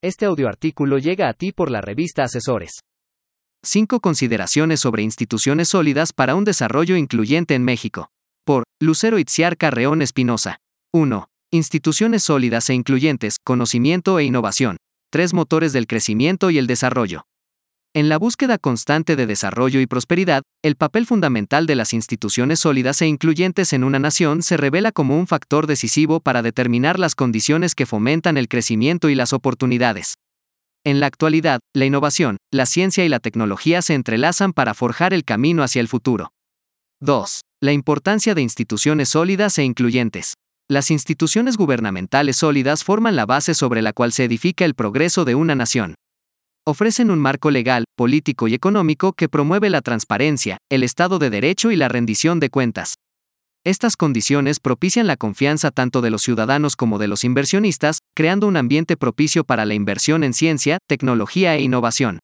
Este audioartículo llega a ti por la revista Asesores. 5 consideraciones sobre instituciones sólidas para un desarrollo incluyente en México. Por Lucero Itziar Carreón Espinosa. 1. Instituciones sólidas e incluyentes, conocimiento e innovación. Tres motores del crecimiento y el desarrollo. En la búsqueda constante de desarrollo y prosperidad, el papel fundamental de las instituciones sólidas e incluyentes en una nación se revela como un factor decisivo para determinar las condiciones que fomentan el crecimiento y las oportunidades. En la actualidad, la innovación, la ciencia y la tecnología se entrelazan para forjar el camino hacia el futuro. 2. La importancia de instituciones sólidas e incluyentes. Las instituciones gubernamentales sólidas forman la base sobre la cual se edifica el progreso de una nación ofrecen un marco legal, político y económico que promueve la transparencia, el Estado de Derecho y la rendición de cuentas. Estas condiciones propician la confianza tanto de los ciudadanos como de los inversionistas, creando un ambiente propicio para la inversión en ciencia, tecnología e innovación.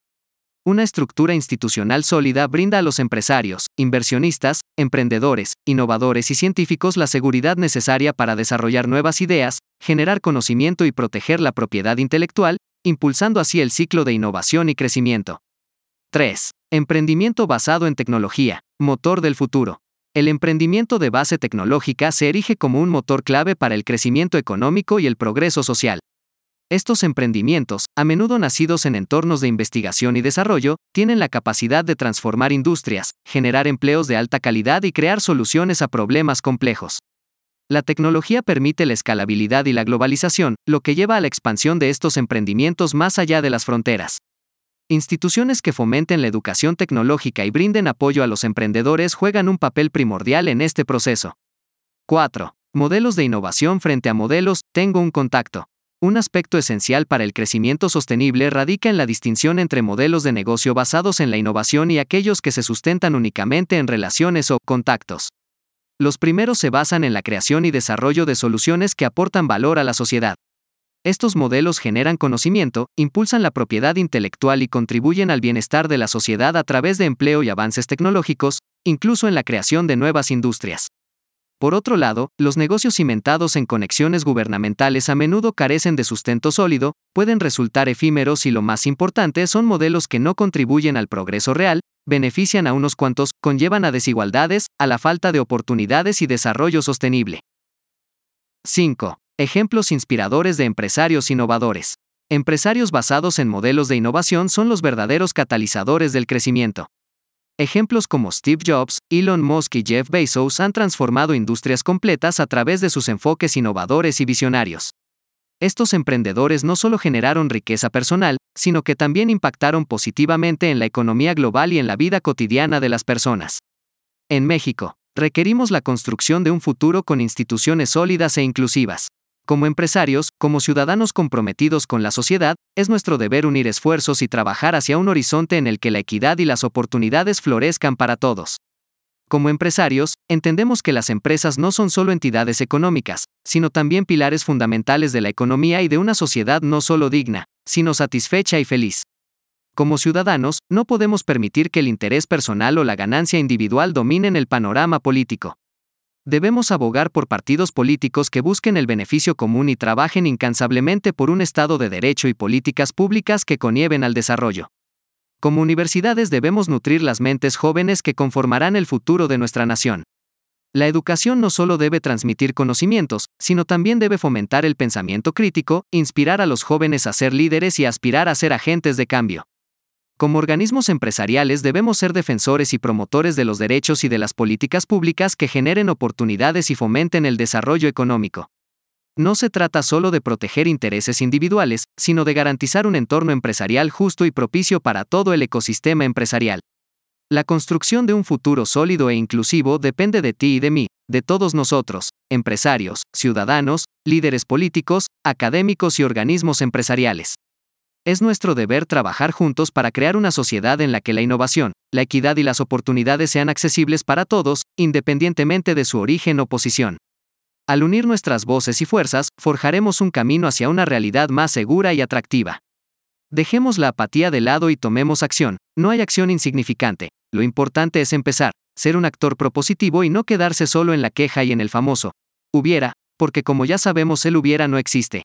Una estructura institucional sólida brinda a los empresarios, inversionistas, emprendedores, innovadores y científicos la seguridad necesaria para desarrollar nuevas ideas, generar conocimiento y proteger la propiedad intelectual, impulsando así el ciclo de innovación y crecimiento. 3. Emprendimiento basado en tecnología, motor del futuro. El emprendimiento de base tecnológica se erige como un motor clave para el crecimiento económico y el progreso social. Estos emprendimientos, a menudo nacidos en entornos de investigación y desarrollo, tienen la capacidad de transformar industrias, generar empleos de alta calidad y crear soluciones a problemas complejos. La tecnología permite la escalabilidad y la globalización, lo que lleva a la expansión de estos emprendimientos más allá de las fronteras. Instituciones que fomenten la educación tecnológica y brinden apoyo a los emprendedores juegan un papel primordial en este proceso. 4. Modelos de innovación frente a modelos, tengo un contacto. Un aspecto esencial para el crecimiento sostenible radica en la distinción entre modelos de negocio basados en la innovación y aquellos que se sustentan únicamente en relaciones o contactos. Los primeros se basan en la creación y desarrollo de soluciones que aportan valor a la sociedad. Estos modelos generan conocimiento, impulsan la propiedad intelectual y contribuyen al bienestar de la sociedad a través de empleo y avances tecnológicos, incluso en la creación de nuevas industrias. Por otro lado, los negocios cimentados en conexiones gubernamentales a menudo carecen de sustento sólido, pueden resultar efímeros y lo más importante son modelos que no contribuyen al progreso real, benefician a unos cuantos, conllevan a desigualdades, a la falta de oportunidades y desarrollo sostenible. 5. Ejemplos inspiradores de empresarios innovadores. Empresarios basados en modelos de innovación son los verdaderos catalizadores del crecimiento. Ejemplos como Steve Jobs, Elon Musk y Jeff Bezos han transformado industrias completas a través de sus enfoques innovadores y visionarios. Estos emprendedores no solo generaron riqueza personal, sino que también impactaron positivamente en la economía global y en la vida cotidiana de las personas. En México, requerimos la construcción de un futuro con instituciones sólidas e inclusivas. Como empresarios, como ciudadanos comprometidos con la sociedad, es nuestro deber unir esfuerzos y trabajar hacia un horizonte en el que la equidad y las oportunidades florezcan para todos. Como empresarios, entendemos que las empresas no son solo entidades económicas, sino también pilares fundamentales de la economía y de una sociedad no solo digna, sino satisfecha y feliz. Como ciudadanos, no podemos permitir que el interés personal o la ganancia individual dominen el panorama político. Debemos abogar por partidos políticos que busquen el beneficio común y trabajen incansablemente por un Estado de Derecho y políticas públicas que conlleven al desarrollo. Como universidades debemos nutrir las mentes jóvenes que conformarán el futuro de nuestra nación. La educación no solo debe transmitir conocimientos, sino también debe fomentar el pensamiento crítico, inspirar a los jóvenes a ser líderes y aspirar a ser agentes de cambio. Como organismos empresariales debemos ser defensores y promotores de los derechos y de las políticas públicas que generen oportunidades y fomenten el desarrollo económico. No se trata solo de proteger intereses individuales, sino de garantizar un entorno empresarial justo y propicio para todo el ecosistema empresarial. La construcción de un futuro sólido e inclusivo depende de ti y de mí, de todos nosotros, empresarios, ciudadanos, líderes políticos, académicos y organismos empresariales. Es nuestro deber trabajar juntos para crear una sociedad en la que la innovación, la equidad y las oportunidades sean accesibles para todos, independientemente de su origen o posición. Al unir nuestras voces y fuerzas, forjaremos un camino hacia una realidad más segura y atractiva. Dejemos la apatía de lado y tomemos acción. No hay acción insignificante. Lo importante es empezar, ser un actor propositivo y no quedarse solo en la queja y en el famoso. Hubiera, porque como ya sabemos el hubiera no existe.